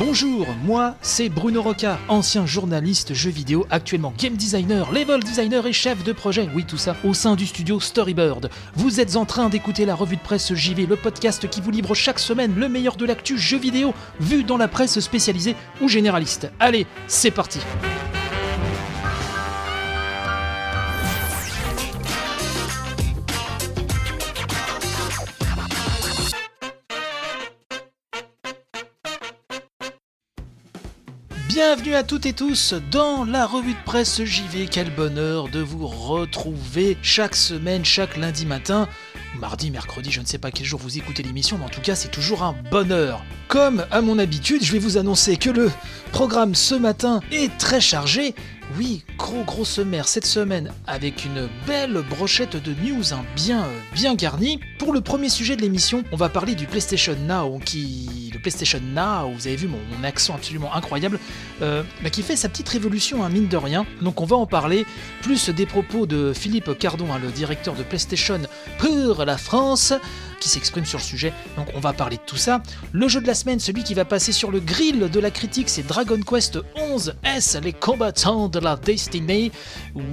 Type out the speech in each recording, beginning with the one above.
Bonjour, moi c'est Bruno Roca, ancien journaliste jeux vidéo, actuellement game designer, level designer et chef de projet, oui tout ça, au sein du studio Storybird. Vous êtes en train d'écouter la revue de presse JV, le podcast qui vous livre chaque semaine le meilleur de l'actu jeux vidéo, vu dans la presse spécialisée ou généraliste. Allez, c'est parti Bienvenue à toutes et tous dans la revue de presse JV. Quel bonheur de vous retrouver chaque semaine, chaque lundi matin, mardi, mercredi, je ne sais pas quel jour vous écoutez l'émission, mais en tout cas c'est toujours un bonheur. Comme à mon habitude, je vais vous annoncer que le programme ce matin est très chargé. Oui, gros gros sommaire cette semaine avec une belle brochette de news hein, bien bien garnie. Pour le premier sujet de l'émission, on va parler du PlayStation Now qui le PlayStation Now, vous avez vu mon, accent absolument incroyable, euh, bah, qui fait sa petite révolution, hein, mine de rien. Donc on va en parler, plus des propos de Philippe Cardon, hein, le directeur de PlayStation pour la France, qui s'exprime sur le sujet. Donc on va parler de tout ça. Le jeu de la semaine, celui qui va passer sur le grill de la critique, c'est Dragon Quest 11 S, les combattants de la Destiny.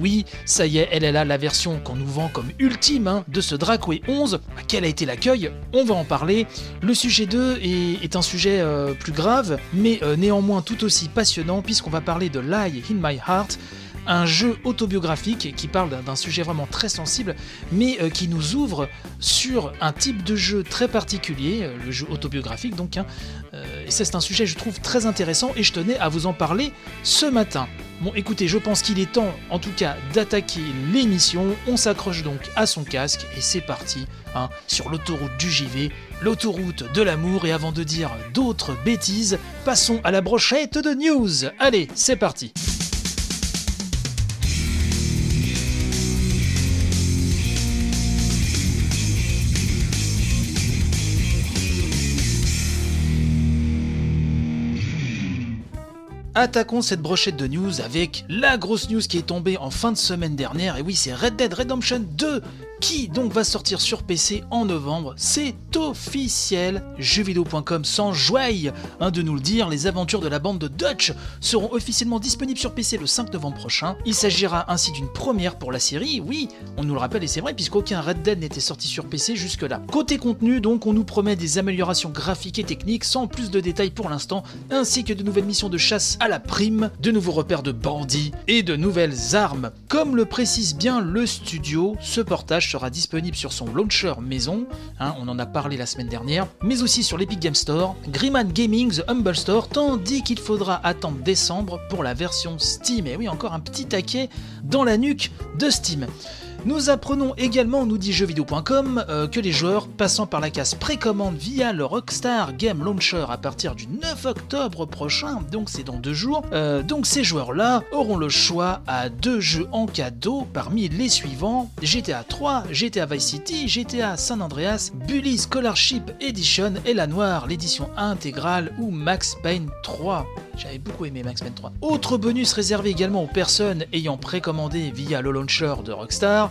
Oui, ça y est, elle est là, la version qu'on nous vend comme ultime hein, de ce Dracoué 11. Quel a été l'accueil? On va en parler. Le sujet 2 est, un sujet euh, plus grave, mais euh, néanmoins tout aussi passionnant, puisqu'on va parler de Lie in My Heart un jeu autobiographique qui parle d'un sujet vraiment très sensible, mais euh, qui nous ouvre sur un type de jeu très particulier, euh, le jeu autobiographique donc. Hein. Euh, c'est un sujet je trouve très intéressant et je tenais à vous en parler ce matin. Bon écoutez, je pense qu'il est temps en tout cas d'attaquer l'émission. On s'accroche donc à son casque et c'est parti hein, sur l'autoroute du JV, l'autoroute de l'amour. Et avant de dire d'autres bêtises, passons à la brochette de news. Allez, c'est parti. Attaquons cette brochette de news avec la grosse news qui est tombée en fin de semaine dernière. Et oui, c'est Red Dead Redemption 2 qui donc va sortir sur PC en novembre. C'est officiel. Jeuxvideo.com sans joie hein, de nous le dire. Les aventures de la bande de Dutch seront officiellement disponibles sur PC le 5 novembre prochain. Il s'agira ainsi d'une première pour la série. Oui, on nous le rappelle et c'est vrai puisqu'aucun Red Dead n'était sorti sur PC jusque-là. Côté contenu, donc, on nous promet des améliorations graphiques et techniques sans plus de détails pour l'instant, ainsi que de nouvelles missions de chasse à la prime, de nouveaux repères de bandits et de nouvelles armes. Comme le précise bien le studio, ce portage sera disponible sur son launcher maison, hein, on en a parlé la semaine dernière, mais aussi sur l'Epic Game Store, Grimman Gaming, The Humble Store, tandis qu'il faudra attendre décembre pour la version Steam. Et oui, encore un petit taquet dans la nuque de Steam. Nous apprenons également, nous dit jeuxvideo.com, euh, que les joueurs passant par la case précommande via le Rockstar Game Launcher à partir du 9 octobre prochain, donc c'est dans deux jours, euh, donc ces joueurs-là auront le choix à deux jeux en cadeau parmi les suivants GTA 3, GTA Vice City, GTA San Andreas, Bully Scholarship Edition et la noire, l'édition intégrale ou Max Payne 3. J'avais beaucoup aimé Max Payne 3. Autre bonus réservé également aux personnes ayant précommandé via le launcher de Rockstar,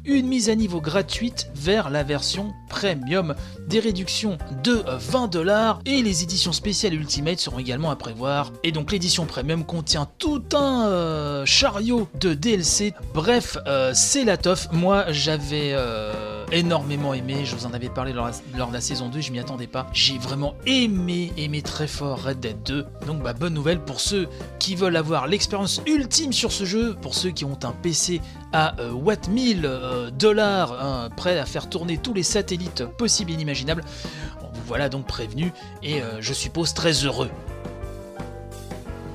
une mise à niveau gratuite vers la version premium, des réductions de 20 dollars et les éditions spéciales Ultimate seront également à prévoir. Et donc l'édition premium contient tout un euh, chariot de DLC. Bref, euh, c'est la toffe. Moi j'avais euh, énormément aimé, je vous en avais parlé lors, de la saison 2, je m'y attendais pas. J'ai vraiment aimé, aimé très fort Red Dead 2. Donc bah, bonne nouvelle pour ceux qui veulent avoir l'expérience ultime sur ce jeu, pour ceux qui ont un PC à Watt 1000 dollars, hein, prêt à faire tourner tous les satellites possibles et inimaginables. Vous voilà donc prévenu et euh, je suppose très heureux.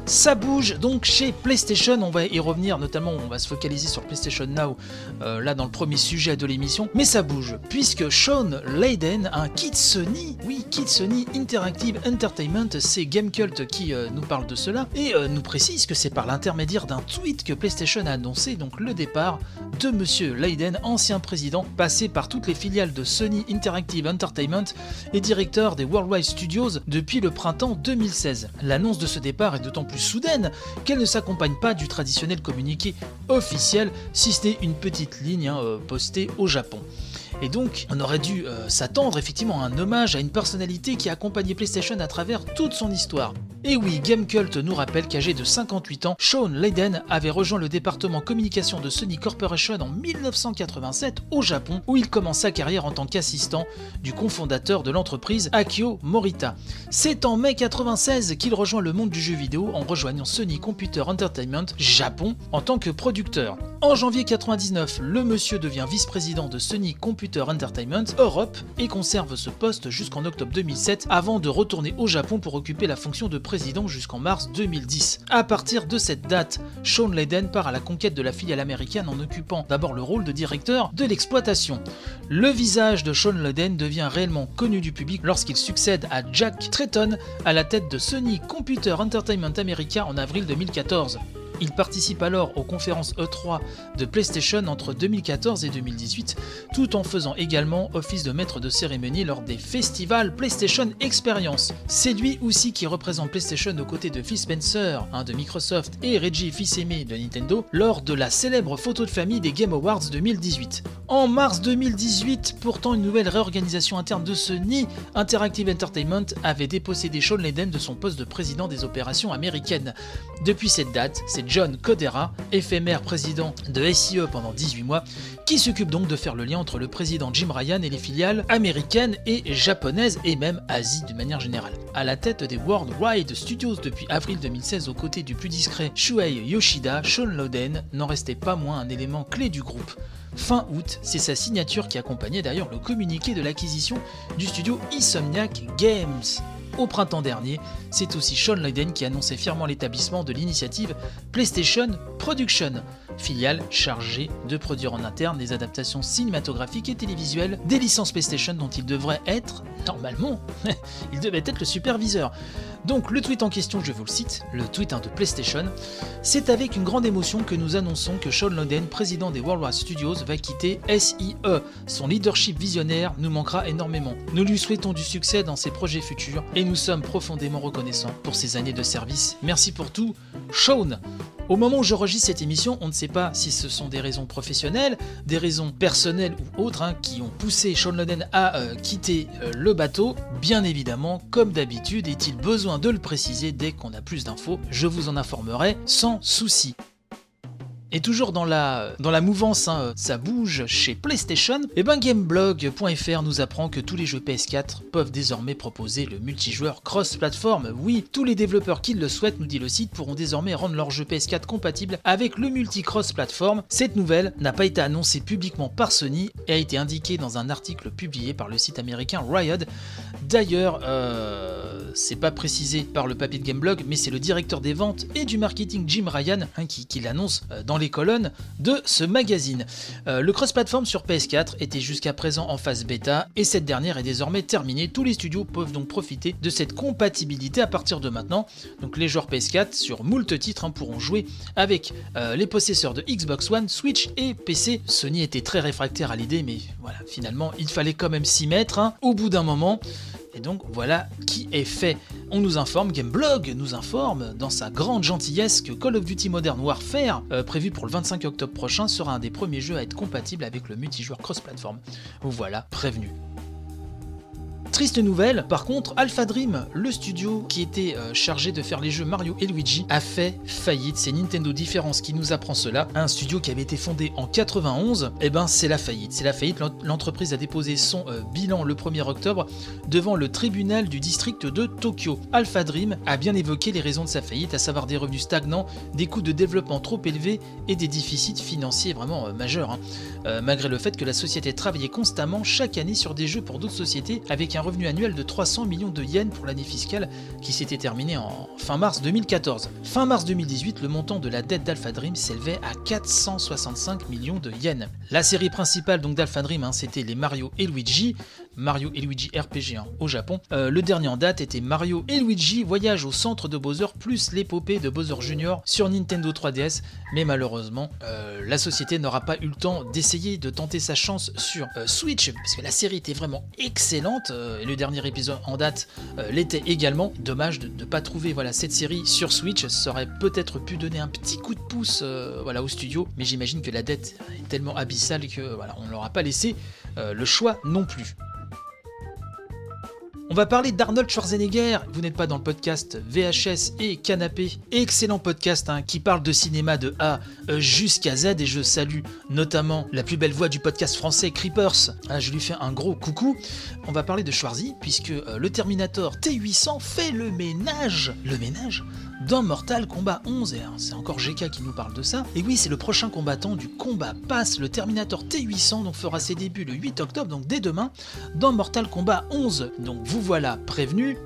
Ça bouge donc chez PlayStation, on va y revenir notamment, on va se focaliser sur PlayStation Now, euh, là dans le premier sujet de l'émission, mais ça bouge, puisque Sean Layden, un kit Sony, oui, kit Sony Interactive Entertainment, c'est Gamecult qui euh, nous parle de cela, et euh, nous précise que c'est par l'intermédiaire d'un tweet que PlayStation a annoncé donc le départ de Monsieur Layden, ancien président, passé par toutes les filiales de Sony Interactive Entertainment et directeur des Worldwide Studios depuis le printemps 2016. L'annonce de ce départ est d'autant plus soudaine qu'elle ne s'accompagne pas du traditionnel communiqué officiel, si ce n'est une petite ligne hein, euh, postée au Japon. Et donc, on aurait dû euh, s'attendre effectivement à un hommage à une personnalité qui a accompagné PlayStation à travers toute son histoire. Et oui, Gamecult nous rappelle qu'âgé de 58 ans, Sean Layden avait rejoint le département communication de Sony Corporation en 1987 au Japon, où il commence sa carrière en tant qu'assistant du cofondateur de l'entreprise Akio Morita. C'est en mai 96 qu'il rejoint le monde du jeu vidéo en rejoignant Sony Computer Entertainment Japon en tant que producteur. En janvier 99, le monsieur devient vice-président de Sony Computer Entertainment Europe et conserve ce poste jusqu'en octobre 2007 avant de retourner au Japon pour occuper la fonction de président jusqu'en mars 2010. À partir de cette date, Sean Layden part à la conquête de la filiale américaine en occupant d'abord le rôle de directeur de l'exploitation. Le visage de Sean Layden devient réellement connu du public lorsqu'il succède à Jack Tretton à la tête de Sony Computer Entertainment America en avril 2014. Il participe alors aux conférences E3 de PlayStation entre 2014 et 2018, tout en faisant également office de maître de cérémonie lors des festivals PlayStation Experience. C'est lui aussi qui représente PlayStation aux côtés de Phil Spencer, un de Microsoft, et Reggie Fils-Aimé de Nintendo lors de la célèbre photo de famille des Game Awards 2018. En mars 2018, pourtant une nouvelle réorganisation interne de Sony Interactive Entertainment avait dépossédé Sean Layden de son poste de président des opérations américaines. Depuis cette date, c'est John Codera, éphémère président de SIE pendant 18 mois, qui s'occupe donc de faire le lien entre le président Jim Ryan et les filiales américaines et japonaises et même Asie d'une manière générale. À la tête des Worldwide Studios depuis avril 2016 aux côtés du plus discret Shuei Yoshida, Sean Loden n'en restait pas moins un élément clé du groupe. Fin août, c'est sa signature qui accompagnait d'ailleurs le communiqué de l'acquisition du studio Insomniac Games. Au printemps dernier, c'est aussi Sean Layden qui annonçait fièrement l'établissement de l'initiative PlayStation Production, filiale chargée de produire en interne des adaptations cinématographiques et télévisuelles des licences PlayStation dont il devrait être, normalement, il devait être le superviseur. Donc le tweet en question, je vous le cite, le tweet de PlayStation, c'est avec une grande émotion que nous annonçons que Sean Loden, président des Worldwide Studios, va quitter SIE. Son leadership visionnaire nous manquera énormément. Nous lui souhaitons du succès dans ses projets futurs et nous sommes profondément reconnaissants pour ses années de service. Merci pour tout, Sean au moment où je registre cette émission, on ne sait pas si ce sont des raisons professionnelles, des raisons personnelles ou autres hein, qui ont poussé Sean Loden à euh, quitter euh, le bateau. Bien évidemment, comme d'habitude, est-il besoin de le préciser dès qu'on a plus d'infos, je vous en informerai sans souci. Et toujours dans la, dans la mouvance, hein, ça bouge chez PlayStation, et ben Gameblog.fr nous apprend que tous les jeux PS4 peuvent désormais proposer le multijoueur cross-platform. Oui, tous les développeurs qui le souhaitent, nous dit le site, pourront désormais rendre leur jeu PS4 compatible avec le multi-cross-platform. Cette nouvelle n'a pas été annoncée publiquement par Sony et a été indiquée dans un article publié par le site américain Riot. D'ailleurs, euh, c'est pas précisé par le papier de Gameblog, mais c'est le directeur des ventes et du marketing Jim Ryan hein, qui, qui l'annonce euh, dans les colonnes de ce magazine. Euh, le cross-platform sur PS4 était jusqu'à présent en phase bêta et cette dernière est désormais terminée. Tous les studios peuvent donc profiter de cette compatibilité à partir de maintenant. Donc les joueurs PS4 sur moult titres hein, pourront jouer avec euh, les possesseurs de Xbox One, Switch et PC. Sony était très réfractaire à l'idée, mais voilà, finalement il fallait quand même s'y mettre hein, au bout d'un moment. Et donc voilà qui est fait. On nous informe, Gameblog nous informe dans sa grande gentillesse que Call of Duty Modern Warfare, euh, prévu pour le 25 octobre prochain, sera un des premiers jeux à être compatible avec le multijoueur cross-platform. Vous voilà prévenu. Triste nouvelle, par contre, Alpha Dream, le studio qui était euh, chargé de faire les jeux Mario et Luigi, a fait faillite. C'est Nintendo Difference qui nous apprend cela. Un studio qui avait été fondé en 91, et eh ben c'est la faillite. C'est la faillite. L'entreprise a déposé son euh, bilan le 1er octobre devant le tribunal du district de Tokyo. Alpha Dream a bien évoqué les raisons de sa faillite, à savoir des revenus stagnants, des coûts de développement trop élevés et des déficits financiers vraiment euh, majeurs. Hein. malgré le fait que la société travaillait constamment chaque année sur des jeux pour d'autres sociétés avec un revenu annuel de 300 millions de yens pour l'année fiscale qui s'était terminée en fin mars 2014. Fin mars 2018, le montant de la dette d'Alpha Dream s'élevait à 465 millions de yens. La série principale d'Alpha Dream, hein, c'était les Mario et Luigi, Mario et Luigi RPG hein, au Japon. Euh, le dernier en date était Mario et Luigi Voyage au centre de Bowser plus l'épopée de Bowser Jr. sur Nintendo 3DS, mais malheureusement, euh, la société n'aura pas eu le temps d'essayer de tenter sa chance sur euh, Switch, parce que la série était vraiment excellente et le dernier épisode en date l'était également. Dommage de ne pas trouver voilà, cette série sur Switch, ça aurait peut-être pu donner un petit coup de pouce voilà, au studio, mais j'imagine que la dette est tellement abyssale que voilà, on ne leur a pas laissé le choix non plus. On va parler d'Arnold Schwarzenegger. Vous n'êtes pas dans le podcast VHS et Canapé. Excellent podcast hein, qui parle de cinéma de A euh, jusqu'à Z. Et je salue notamment la plus belle voix du podcast français, Creepers. Ah, je lui fais un gros coucou. On va parler de Schwarzy, puisque euh, le Terminator T800 fait le ménage. Le ménage? Dans Mortal Kombat 11. Et c'est encore GK qui nous parle de ça. Et oui, c'est le prochain combattant du combat pass, le Terminator T800, donc fera ses débuts le 8 octobre, donc dès demain, dans Mortal Kombat 11. Donc vous voilà prévenu.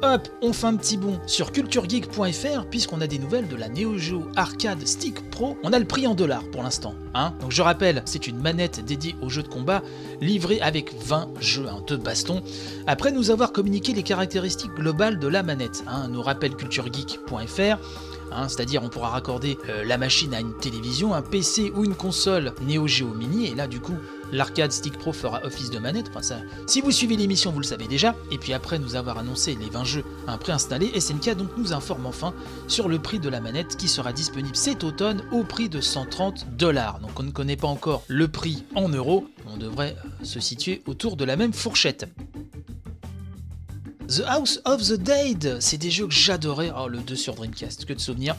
Hop, on fait un petit bond sur culturegeek.fr puisqu'on a des nouvelles de la Neo Geo Arcade Stick Pro. On a le prix en dollars pour l'instant. Hein Donc je rappelle, c'est une manette dédiée aux jeux de combat livrée avec 20 jeux hein, de baston. Après nous avoir communiqué les caractéristiques globales de la manette, hein, nous rappelle culturegeek.fr. Hein, c'est-à-dire on pourra raccorder euh, la machine à une télévision, un PC ou une console Neo Geo Mini, et là du coup l'arcade Stick Pro fera office de manette. Si vous suivez l'émission, vous le savez déjà. Et puis après nous avoir annoncé les 20 jeux préinstallés, SNK donc nous informe enfin sur le prix de la manette qui sera disponible cet automne au prix de 130 dollars. Donc on ne connaît pas encore le prix en euros, on devrait se situer autour de la même fourchette. The House of the Dead, c'est des jeux que j'adorais. Oh, le 2 sur Dreamcast, que de souvenirs.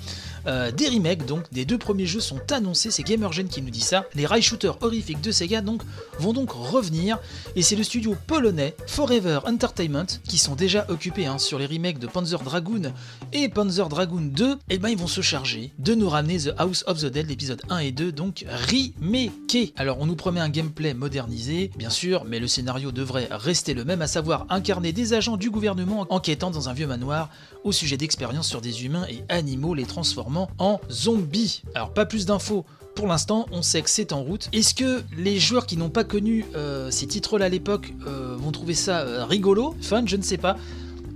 Euh, des remakes, donc, des deux premiers jeux sont annoncés. C'est Gamergen qui nous dit ça. Les rail shooters horrifiques de Sega donc, vont donc revenir. Et c'est le studio polonais Forever Entertainment qui sont déjà occupés hein, sur les remakes de Panzer Dragoon et Panzer Dragoon 2. Et ben, ils vont se charger de nous ramener The House of the Dead, l'épisode 1 et 2, donc remaké. Alors, on nous promet un gameplay modernisé, bien sûr, mais le scénario devrait rester le même, à savoir incarner des agents du gouvernement enquêtant dans un vieux manoir au sujet d'expériences sur des humains et animaux les transformant en zombies. Alors pas plus d'infos pour l'instant, on sait que c'est en route. Est-ce que les joueurs qui n'ont pas connu euh, ces titres-là à l'époque euh, vont trouver ça euh, rigolo, fun, je ne sais pas.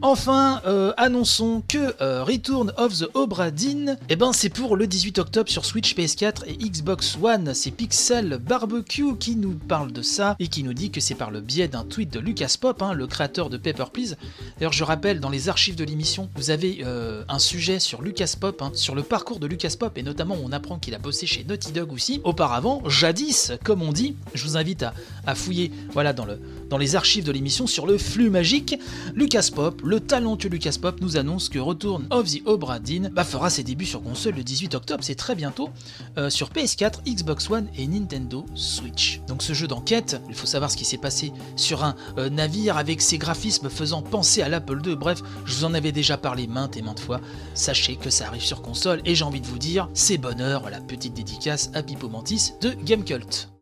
Enfin, euh, annonçons que euh, Return of the Obra Dinn, eh ben c'est pour le 18 octobre sur Switch, PS4 et Xbox One. C'est Pixel Barbecue qui nous parle de ça et qui nous dit que c'est par le biais d'un tweet de Lucas Pop, hein, le créateur de Paper Please. D'ailleurs, je rappelle, dans les archives de l'émission, vous avez euh, un sujet sur Lucas Pop, hein, sur le parcours de Lucas Pop, et notamment on apprend qu'il a bossé chez Naughty Dog aussi. Auparavant, jadis, comme on dit, je vous invite à, fouiller voilà, dans, le, dans les archives de l'émission sur le flux magique. Lucas Pop, le talentueux Lucas Pop nous annonce que Return of the Obra bah, fera ses débuts sur console le 18 octobre, c'est très bientôt, euh, sur PS4, Xbox One et Nintendo Switch. Donc ce jeu d'enquête, il faut savoir ce qui s'est passé sur un euh, navire avec ses graphismes faisant penser à l'Apple II, bref, je vous en avais déjà parlé maintes et maintes fois, sachez que ça arrive sur console et j'ai envie de vous dire, c'est bonheur, voilà, petite dédicace à Pipo Mantis de Gamecult.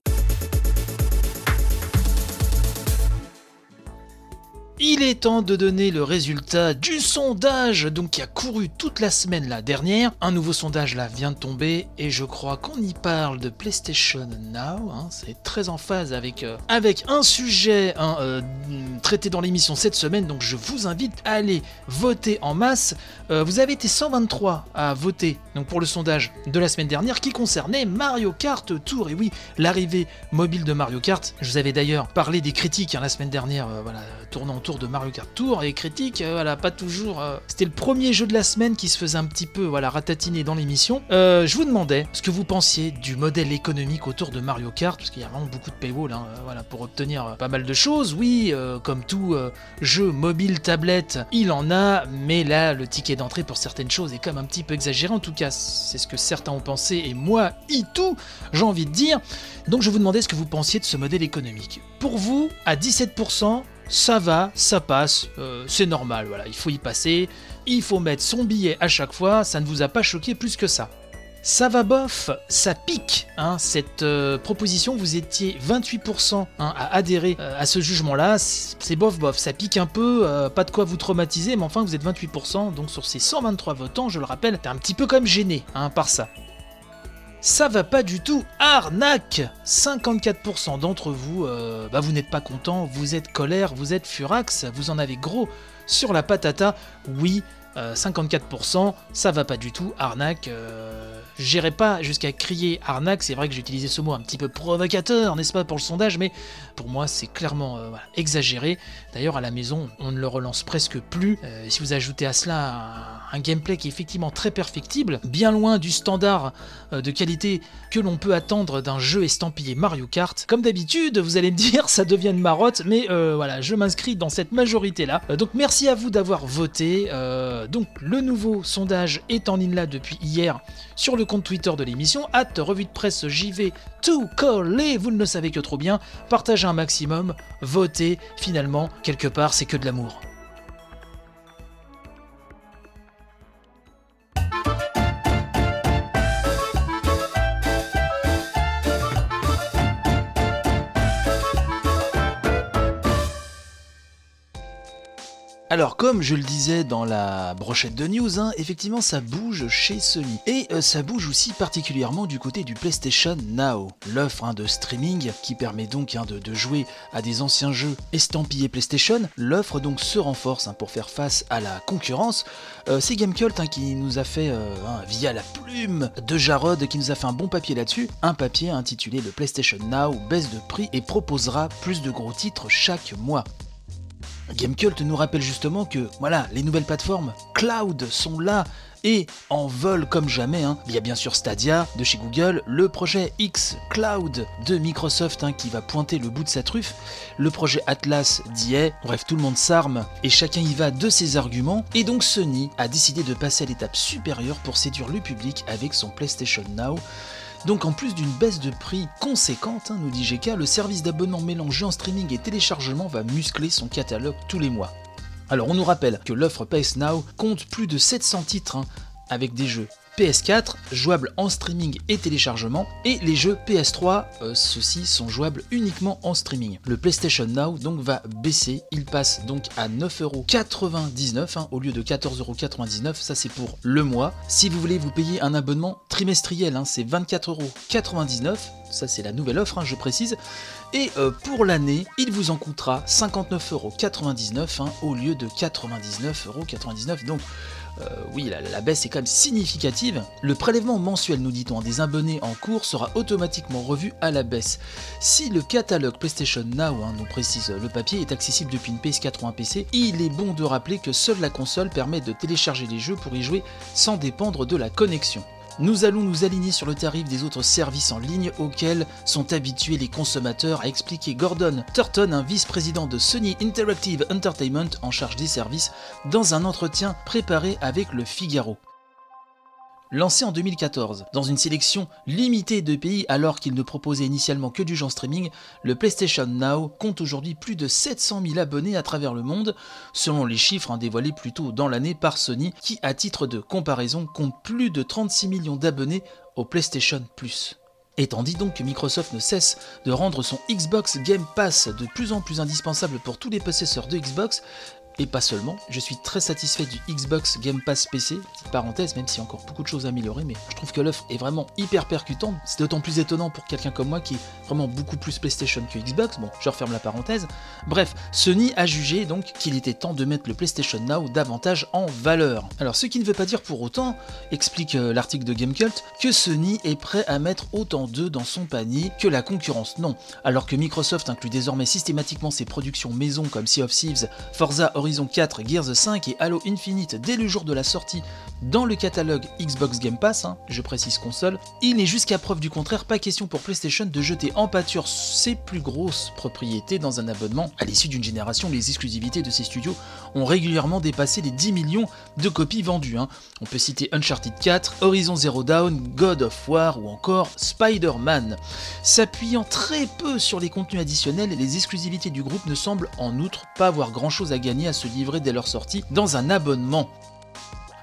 Il est temps de donner le résultat du sondage donc qui a couru toute la semaine la dernière. Un nouveau sondage vient de tomber et je crois qu'on y parle de PlayStation Now. Hein. c'est très en phase avec, euh, un sujet hein, euh, traité dans l'émission cette semaine. Donc je vous invite à aller voter en masse. Euh, vous avez été 123 à voter donc pour le sondage de la semaine dernière qui concernait Mario Kart Tour. Et oui, l'arrivée mobile de Mario Kart. Je vous avais d'ailleurs parlé des critiques hein, la semaine dernière, voilà, tournant autour de Mario Kart Tour et critique, euh, voilà, pas toujours. Euh, c'était le premier jeu de la semaine qui se faisait un petit peu, voilà, ratatiner dans l'émission. Euh, je vous demandais ce que vous pensiez du modèle économique autour de Mario Kart, parce qu'il y a vraiment beaucoup de paywall, hein, voilà, pour obtenir pas mal de choses. Oui, comme tout jeu mobile tablette, il en a, mais là, le ticket d'entrée pour certaines choses est même un petit peu exagéré. En tout cas, c'est ce que certains ont pensé, et moi, y tout, j'ai envie de dire. Donc, je vous demandais ce que vous pensiez de ce modèle économique. Pour vous, à 17%, ça va, ça passe, euh, c'est normal, voilà, il faut y passer, il faut mettre son billet à chaque fois, ça ne vous a pas choqué plus que ça. Ça va bof, ça pique, hein, cette euh, proposition, vous étiez 28% hein, à adhérer euh, à ce jugement-là, c'est bof bof, ça pique un peu, pas de quoi vous traumatiser, mais enfin vous êtes 28%, donc sur ces 123 votants, je le rappelle, t'es un petit peu comme gêné hein, par ça. Ça va pas du tout, arnaque 54% d'entre vous, euh, bah vous n'êtes pas content, vous êtes colère, vous êtes furax, vous en avez gros sur la patata. Oui, euh, 54%, ça va pas du tout, arnaque. Euh, J'irai pas jusqu'à crier arnaque, c'est vrai que j'ai utilisé ce mot un petit peu provocateur, n'est-ce pas, pour le sondage, mais pour moi c'est clairement euh, exagéré. D'ailleurs à la maison, on ne le relance presque plus. Euh, si vous ajoutez à cela un, gameplay qui est effectivement très perfectible, bien loin du standard euh, de qualité que l'on peut attendre d'un jeu estampillé Mario Kart, comme d'habitude, vous allez me dire, ça devient une marotte, mais euh, voilà, je m'inscris dans cette majorité-là. Euh, donc merci à vous d'avoir voté. Euh, donc le nouveau sondage est en ligne là depuis hier sur le compte Twitter de l'émission, at revue de presse JV tout coller, vous ne le savez que trop bien, partagez un maximum, votez, finalement, quelque part c'est que de l'amour. Alors, comme je le disais dans la brochette de news, hein, effectivement, ça bouge chez Sony. Et euh, ça bouge aussi particulièrement du côté du PlayStation Now, l'offre hein, de streaming qui permet donc hein, de, jouer à des anciens jeux estampillés PlayStation. L'offre donc se renforce pour faire face à la concurrence. Euh, C'est Gamecult qui nous a fait, euh, via la plume de Jarod, qui nous a fait un bon papier là-dessus, un papier intitulé Le PlayStation Now baisse de prix et proposera plus de gros titres chaque mois. Gamecult nous rappelle justement que voilà, les nouvelles plateformes cloud sont là et en vol comme jamais. hein. Il y a bien sûr Stadia de chez Google, le projet X Cloud de Microsoft hein, qui va pointer le bout de sa truffe, le projet Atlas d'IA, bref tout le monde s'arme et chacun y va de ses arguments. Et donc Sony a décidé de passer à l'étape supérieure pour séduire le public avec son PlayStation Now. Donc en plus d'une baisse de prix conséquente, hein, nous dit GK, le service d'abonnement mélangé en streaming et téléchargement va muscler son catalogue tous les mois. Alors on nous rappelle que l'offre PS Now compte plus de 700 titres hein, avec des jeux PS4 jouables en streaming et téléchargement et les jeux PS3 euh, ceux-ci sont jouables uniquement en streaming. Le PlayStation Now donc va baisser, il passe donc à 9,99€ hein, au lieu de 14,99€, ça c'est pour le mois. Si vous voulez vous payer un abonnement trimestriel, hein, c'est 24,99€, ça c'est la nouvelle offre, hein, je précise. Et euh, pour l'année, il vous en coûtera 59,99€ hein, au lieu de 99,99€. Donc euh, oui, la, baisse est quand même significative. Le prélèvement mensuel, nous dit-on, des abonnés en cours sera automatiquement revu à la baisse. Si le catalogue PlayStation Now, hein, nous précise le papier, est accessible depuis une PS4 ou un PC, il est bon de rappeler que seule la console permet de télécharger les jeux pour y jouer sans dépendre de la connexion. Nous allons nous aligner sur le tarif des autres services en ligne auxquels sont habitués les consommateurs, a expliqué Gordon Turton, un vice-président de Sony Interactive Entertainment en charge des services, dans un entretien préparé avec le Figaro. Lancé en 2014, dans une sélection limitée de pays alors qu'il ne proposait initialement que du genre streaming, le PlayStation Now compte aujourd'hui plus de 700 000 abonnés à travers le monde, selon les chiffres dévoilés plus tôt dans l'année par Sony, qui à titre de comparaison compte plus de 36 millions d'abonnés au PlayStation Plus. Étant dit donc que Microsoft ne cesse de rendre son Xbox Game Pass de plus en plus indispensable pour tous les possesseurs de Xbox, et pas seulement, je suis très satisfait du Xbox Game Pass PC, petite parenthèse, même s'il y a encore beaucoup de choses à améliorer, mais je trouve que l'offre est vraiment hyper percutante. C'est d'autant plus étonnant pour quelqu'un comme moi qui est vraiment beaucoup plus PlayStation que Xbox. Bon, je referme la parenthèse. Bref, Sony a jugé donc qu'il était temps de mettre le PlayStation Now davantage en valeur. Alors, ce qui ne veut pas dire pour autant, explique euh, l'article de Gamecult, que Sony est prêt à mettre autant d'œufs dans son panier que la concurrence. Non, alors que Microsoft inclut désormais systématiquement ses productions maison comme Sea of Thieves, Forza Horizon 4, Gears 5 et Halo Infinite dès le jour de la sortie dans le catalogue Xbox Game Pass, hein, je précise console, il n'est jusqu'à preuve du contraire pas question pour PlayStation de jeter en pâture ses plus grosses propriétés dans un abonnement. À l'issue d'une génération, les exclusivités de ces studios ont régulièrement dépassé les 10 millions de copies vendues. hein. On peut citer Uncharted 4, Horizon Zero Dawn, God of War ou encore Spider-Man. S'appuyant très peu sur les contenus additionnels, les exclusivités du groupe ne semblent en outre pas avoir grand chose à gagner se livrer dès leur sortie dans un abonnement.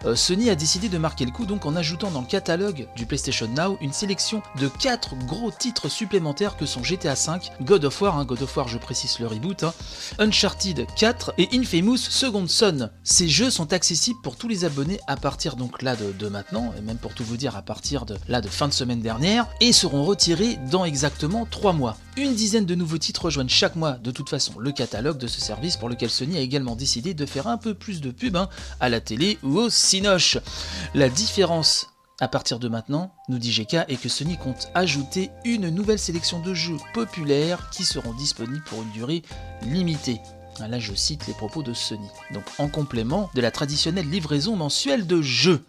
Euh, Sony a décidé de marquer le coup donc en ajoutant dans le catalogue du PlayStation Now une sélection de 4 gros titres supplémentaires que sont GTA V, God of War, hein, God of War je précise le reboot, hein, Uncharted 4 et Infamous Second Son. Ces jeux sont accessibles pour tous les abonnés à partir donc là de, de maintenant, et même pour tout vous dire à partir de là de fin de semaine dernière, et seront retirés dans exactement 3 mois. Une dizaine de nouveaux titres rejoignent chaque mois de toute façon le catalogue de ce service pour lequel Sony a également décidé de faire un peu plus de pub hein, à la télé ou au cinoche. La différence à partir de maintenant, nous dit GK, est que Sony compte ajouter une nouvelle sélection de jeux populaires qui seront disponibles pour une durée limitée. Là, je cite les propos de Sony. Donc, en complément de la traditionnelle livraison mensuelle de jeux.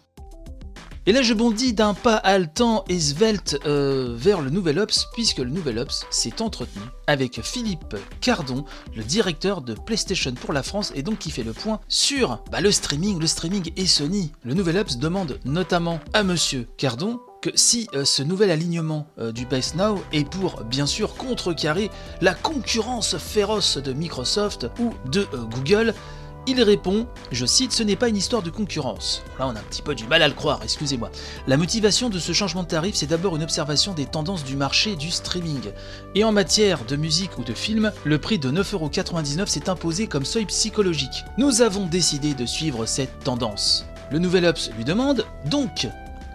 Et là, je bondis d'un pas haletant et svelte euh, vers le Nouvel Ops, puisque le Nouvel Ops s'est entretenu avec Philippe Cardon, le directeur de PlayStation pour la France, et donc qui fait le point sur bah, le streaming, le streaming et Sony. Le Nouvel Ops demande notamment à Monsieur Cardon que si euh, ce nouvel alignement euh, du Base Now est pour bien sûr contrecarrer la concurrence féroce de Microsoft ou de Google, il répond, je cite, ce n'est pas une histoire de concurrence. Là, on a un petit peu du mal à le croire, excusez-moi. La motivation de ce changement de tarif, c'est d'abord une observation des tendances du marché du streaming. Et en matière de musique ou de film, le prix de 9,99€ s'est imposé comme seuil psychologique. Nous avons décidé de suivre cette tendance. Le nouvel Ops lui demande, donc,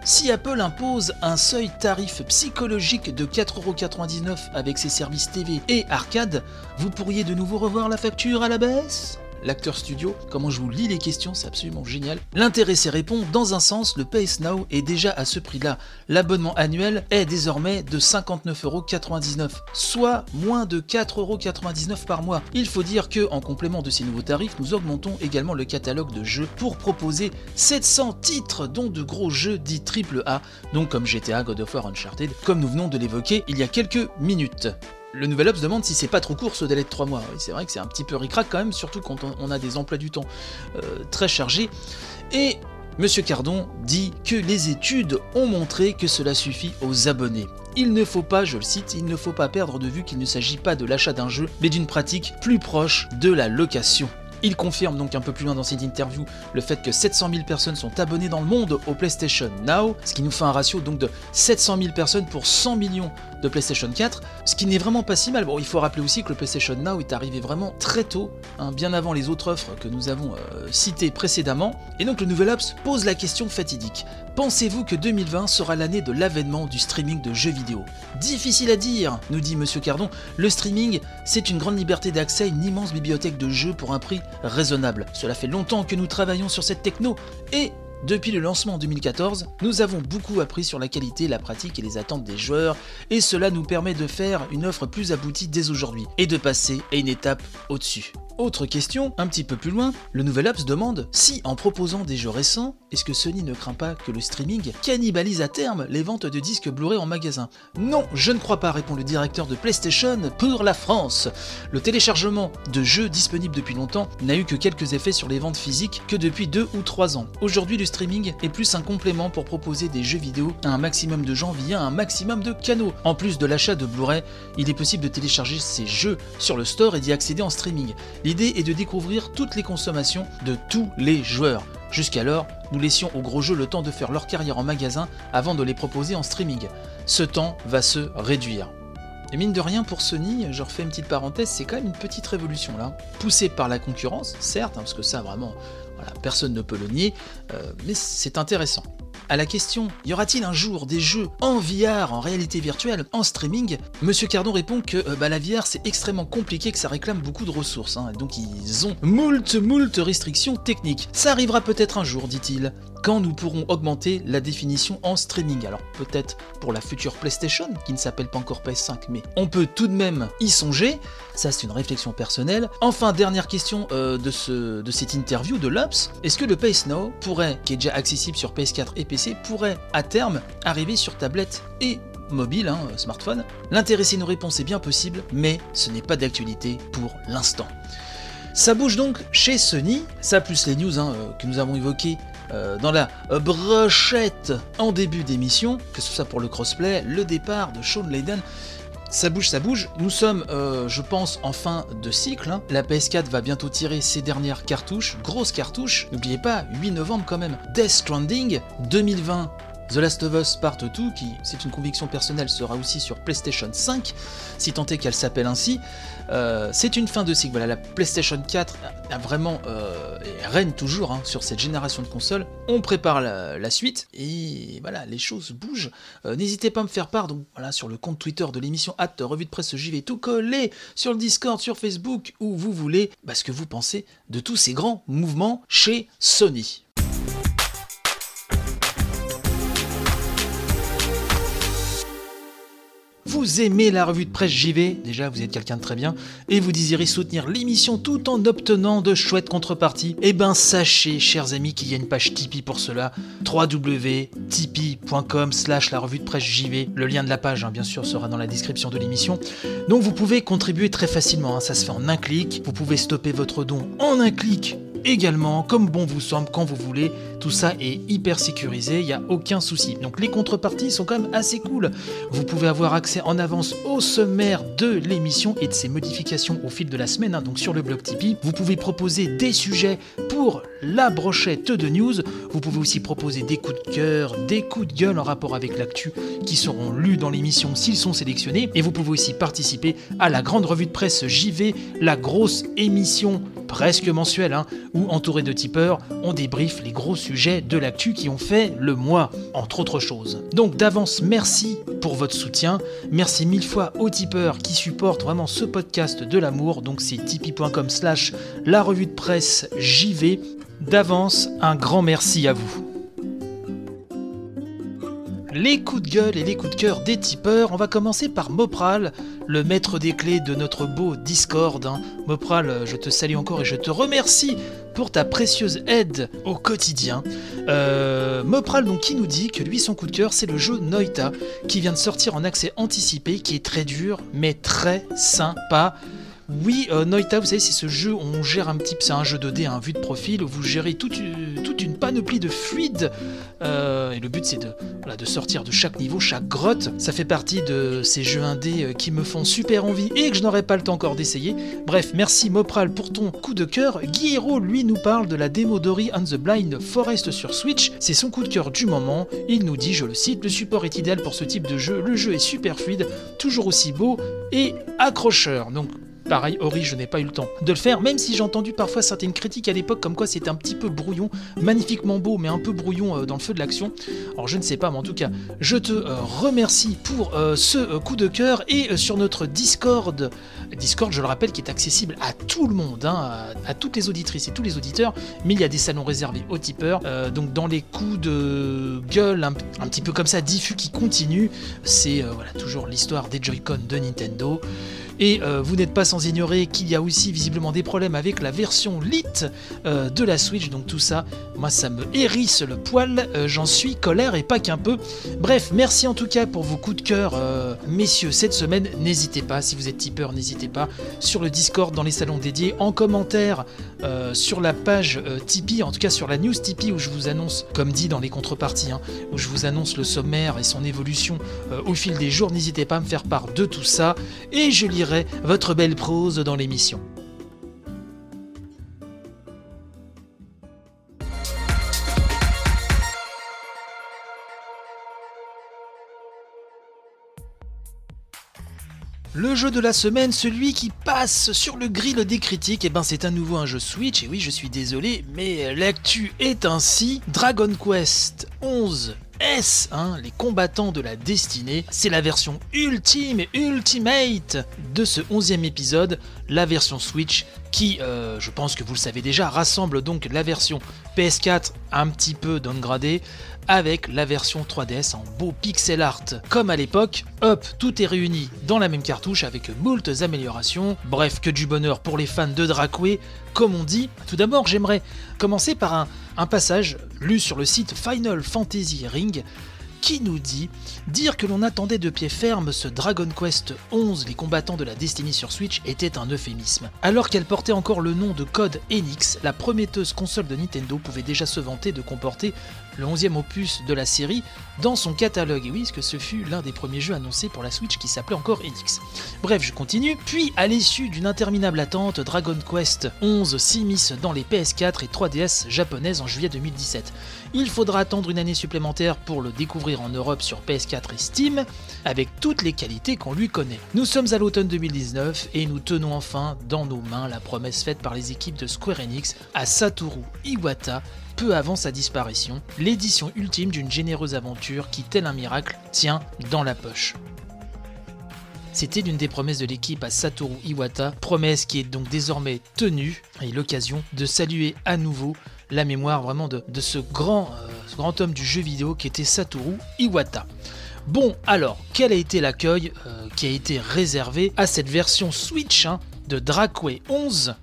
si Apple impose un seuil tarif psychologique de 4,99€ avec ses services TV et arcade, vous pourriez de nouveau revoir la facture à la baisse? L'acteur studio, comment je vous lis les questions, c'est absolument génial. L'intéressé répond, dans un sens, le Pace Now est déjà à ce prix-là. L'abonnement annuel est désormais de 59,99€, soit moins de 4,99€ par mois. Il faut dire que, en complément de ces nouveaux tarifs, nous augmentons également le catalogue de jeux pour proposer 700 titres, dont de gros jeux dits AAA, donc comme GTA, God of War, Uncharted, comme nous venons de l'évoquer il y a quelques minutes le nouvel Ops demande si c'est pas trop court ce délai de 3 mois. c'est vrai que c'est un petit peu ricrac quand même, surtout quand on a des emplois du temps euh, très chargés. Et Monsieur Cardon dit que les études ont montré que cela suffit aux abonnés. Il ne faut pas, je le cite, il ne faut pas perdre de vue qu'il ne s'agit pas de l'achat d'un jeu, mais d'une pratique plus proche de la location. Il confirme donc un peu plus loin dans cette interview le fait que 700 000 personnes sont abonnées dans le monde au PlayStation Now, ce qui nous fait un ratio donc de 700 000 personnes pour 100 millions de PlayStation 4, ce qui n'est vraiment pas si mal. Bon, il faut rappeler aussi que le PlayStation Now est arrivé vraiment très tôt, hein, bien avant les autres offres que nous avons euh, citées précédemment, et donc le nouvel Ops pose la question fatidique. Pensez-vous que 2020 sera l'année de l'avènement du streaming de jeux vidéo? Difficile à dire, nous dit Monsieur Cardon. Le streaming, c'est une grande liberté d'accès à une immense bibliothèque de jeux pour un prix raisonnable. Cela fait longtemps que nous travaillons sur cette techno et depuis le lancement en 2014, nous avons beaucoup appris sur la qualité, la pratique et les attentes des joueurs, et cela nous permet de faire une offre plus aboutie dès aujourd'hui, et de passer à une étape au-dessus. Autre question, un petit peu plus loin, le nouvel Ops demande si, en proposant des jeux récents, est-ce que Sony ne craint pas que le streaming cannibalise à terme les ventes de disques Blu-ray en magasin? Non, je ne crois pas, répond le directeur de PlayStation pour la France. Le téléchargement de jeux disponibles depuis longtemps n'a eu que quelques effets sur les ventes physiques que depuis 2 ou 3 ans. Aujourd'hui, le streaming est plus un complément pour proposer des jeux vidéo à un maximum de gens via un maximum de canaux. En plus de l'achat de Blu-ray, il est possible de télécharger ces jeux sur le store et d'y accéder en streaming. L'idée est de découvrir toutes les consommations de tous les joueurs. Jusqu'alors, nous laissions aux gros jeux le temps de faire leur carrière en magasin avant de les proposer en streaming. Ce temps va se réduire. Et mine de rien, pour Sony, je refais une petite parenthèse, c'est quand même une petite révolution là. Poussée par la concurrence, certes, hein, parce que ça vraiment, personne ne peut le nier, euh, mais c'est intéressant. À la question y aura-t-il un jour des jeux en VR, en réalité virtuelle, en streaming? Monsieur Cardon répond que euh, bah, la VR c'est extrêmement compliqué, que ça réclame beaucoup de ressources, hein, donc ils ont moult moult restrictions techniques. Ça arrivera peut-être un jour, dit-il quand nous pourrons augmenter la définition en streaming. Alors peut-être pour la future PlayStation, qui ne s'appelle pas encore PS5, mais on peut tout de même y songer. Ça c'est une réflexion personnelle. Enfin, dernière question euh, de, ce, de cette interview de Lux. Est-ce que le PS Now pourrait, qui est déjà accessible sur PS4 et Pourrait à terme arriver sur tablette et mobile, hein, smartphone L'intéressé nous répond c'est bien possible, mais ce n'est pas d'actualité pour l'instant. Ça bouge donc chez Sony, ça plus les news hein, euh, que nous avons évoquées euh, dans la brochette en début d'émission, que ce soit pour le crossplay, le départ de Sean Layden. Ça bouge, ça bouge. Nous sommes, euh, je pense, en fin de cycle. Hein. La PS4 va bientôt tirer ses dernières cartouches, grosses cartouches. N'oubliez pas, 8 novembre quand même. Death Stranding 2020 The Last of Us Part 2, qui, c'est une conviction personnelle, sera aussi sur PlayStation 5, si tant est qu'elle s'appelle ainsi. Euh, c'est une fin de cycle. Voilà, la PlayStation 4 a vraiment euh, règne toujours hein, sur cette génération de consoles. On prépare la, suite et voilà, les choses bougent. Euh, n'hésitez pas à me faire part donc sur le compte Twitter de l'émission at revue de presse JV tout collé sur le Discord, sur Facebook où vous voulez, bah, ce que vous pensez de tous ces grands mouvements chez Sony. Vous aimez la revue de presse JV, déjà vous êtes quelqu'un de très bien, et vous désirez soutenir l'émission tout en obtenant de chouettes contreparties, eh ben sachez, chers amis, qu'il y a une page Tipeee pour cela, www.tipeee.com slash la revue de presse JV. Le lien de la page, hein, bien sûr, sera dans la description de l'émission. Donc vous pouvez contribuer très facilement, hein. ça se fait en un clic, vous pouvez stopper votre don en un clic également, comme bon vous semble, quand vous voulez. Tout ça est hyper sécurisé, il n'y a aucun souci. Donc les contreparties sont quand même assez cool. Vous pouvez avoir accès en avance au sommaire de l'émission et de ses modifications au fil de la semaine, hein, donc sur le blog Tipeee. Vous pouvez proposer des sujets pour la brochette de news. Vous pouvez aussi proposer des coups de cœur, des coups de gueule en rapport avec l'actu qui seront lus dans l'émission s'ils sont sélectionnés. Et vous pouvez aussi participer à la grande revue de presse JV, la grosse émission presque mensuelle, hein, où entouré de tipeurs, on débriefe les gros sujets de l'actu qui ont fait le mois, entre autres choses. Donc d'avance, merci pour votre soutien. Merci mille fois aux tipeurs qui supportent vraiment ce podcast de l'amour. Donc c'est tipeee.com slash la revue de presse JV. D'avance, un grand merci à vous les coups de gueule et les coups de cœur des tipeurs. On va commencer par Mopral, le maître des clés de notre beau Discord. Hein. Mopral, je te salue encore et je te remercie pour ta précieuse aide au quotidien. Euh, Mopral donc qui nous dit que lui son coup de cœur c'est le jeu Noita qui vient de sortir en accès anticipé qui est très dur mais très sympa. Oui, euh, Noita, vous savez, c'est ce jeu on gère un petit, c'est un jeu 2D, un vue de profil, où vous gérez toute, toute une panoplie de fluides. Euh, et le but, c'est de, de sortir de chaque niveau, chaque grotte. Ça fait partie de ces jeux indés euh, qui me font super envie et que je n'aurai pas le temps encore d'essayer. Bref, merci Mopral pour ton coup de cœur. Guillero, lui, nous parle de la démo Dory and the Blind Forest sur Switch. C'est son coup de cœur du moment. Il nous dit, je le cite, le support est idéal pour ce type de jeu. Le jeu est super fluide, toujours aussi beau et accrocheur. Donc Pareil, Ori, je n'ai pas eu le temps de le faire, même si j'ai entendu parfois certaines critiques à l'époque comme quoi c'était un petit peu brouillon, magnifiquement beau, mais un peu brouillon euh, dans le feu de l'action. Alors je ne sais pas, mais en tout cas, je te euh, remercie pour euh, ce coup de cœur et sur notre Discord, Discord, je le rappelle, qui est accessible à tout le monde, hein, à, toutes les auditrices et tous les auditeurs, mais il y a des salons réservés aux tipeurs. donc dans les coups de gueule, un, petit peu comme ça, diffus qui continuent, c'est voilà, toujours l'histoire des Joy-Con de Nintendo. Et euh, vous n'êtes pas sans ignorer qu'il y a aussi visiblement des problèmes avec la version Lite euh, de la Switch, donc tout ça, moi ça me hérisse le poil, euh, j'en suis colère et pas qu'un peu. Bref, merci en tout cas pour vos coups de cœur, messieurs, cette semaine. N'hésitez pas, si vous êtes tipeur, n'hésitez pas, sur le Discord, dans les salons dédiés, en commentaire, sur la page Tipeee, en tout cas sur la news Tipeee où je vous annonce, comme dit dans les contreparties, hein, où je vous annonce le sommaire et son évolution au fil des jours. N'hésitez pas à me faire part de tout ça et je lirai votre belle prose dans l'émission. Le jeu de la semaine, celui qui passe sur le grill des critiques, eh ben c'est à nouveau un jeu Switch, et oui je suis désolé, mais l'actu est ainsi. Dragon Quest 11 S, hein, les combattants de la destinée. C'est la version ultime et ultimate de ce 11e épisode, la version Switch, qui, euh, je pense que vous le savez déjà, rassemble donc la version PS4 un petit peu downgradée avec la version 3DS en beau pixel art. Comme à l'époque, hop, tout est réuni dans la même cartouche avec moultes améliorations. Bref, que du bonheur pour les fans de Dracway, comme on dit. Tout d'abord, j'aimerais commencer par un, passage lu sur le site Final Fantasy Ring qui nous dit Dire que l'on attendait de pied ferme ce Dragon Quest 11, les combattants de la Destiny sur Switch, était un euphémisme. Alors qu'elle portait encore le nom de Code Enix, la prometteuse console de Nintendo pouvait déjà se vanter de comporter le 11e opus de la série, dans son catalogue. Et oui, que ce fut l'un des premiers jeux annoncés pour la Switch qui s'appelait encore Enix. Bref, je continue. Puis, à l'issue d'une interminable attente, Dragon Quest 11 s'immisce dans les PS4 et 3DS japonaises en juillet 2017. Il faudra attendre une année supplémentaire pour le découvrir en Europe sur PS4 et Steam, avec toutes les qualités qu'on lui connaît. Nous sommes à l'automne 2019 et nous tenons enfin dans nos mains la promesse faite par les équipes de Square Enix à Satoru Iwata peu avant sa disparition, l'édition ultime d'une généreuse aventure qui, tel un miracle, tient dans la poche. C'était l'une des promesses de l'équipe à Satoru Iwata, promesse qui est donc désormais tenue et l'occasion de saluer à nouveau la mémoire vraiment de, ce, grand, euh, grand homme du jeu vidéo qui était Satoru Iwata. Bon, alors, quel a été l'accueil euh, qui a été réservé à cette version Switch hein, de Dracway 11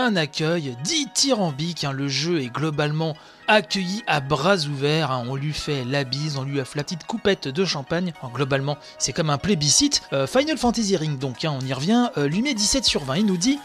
un accueil dithyrambique. Hein. Le jeu est globalement accueilli à bras ouverts. Hein. On lui fait la bise, on lui offre la petite coupette de champagne. globalement, c'est comme un plébiscite. Euh, Final Fantasy Ring, donc, hein, on y revient, euh, lui met 17 sur 20. Il nous dit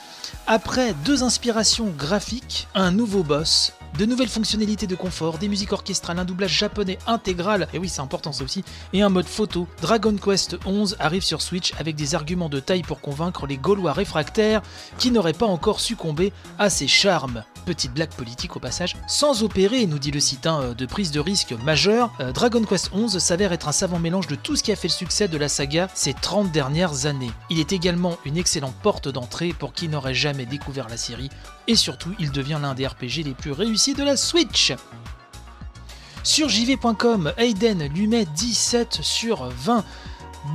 après deux inspirations graphiques, un nouveau boss, de nouvelles fonctionnalités de confort, des musiques orchestrales, un doublage japonais intégral, et oui c'est important ça aussi, et un mode photo, Dragon Quest 11 arrive sur Switch avec des arguments de taille pour convaincre les Gaulois réfractaires qui n'auraient pas encore succombé à ses charmes. Petite blague politique au passage. Sans opérer, nous dit le site, hein, de prise de risque majeure, euh, Dragon Quest 11 s'avère être un savant mélange de tout ce qui a fait le succès de la saga ces 30 dernières années. Il est également une excellente porte d'entrée pour qui n'aurait jamais découvert la série, et surtout il devient l'un des RPG les plus réussis de la Switch. Sur jv.com, Aiden lui met 17 sur 20.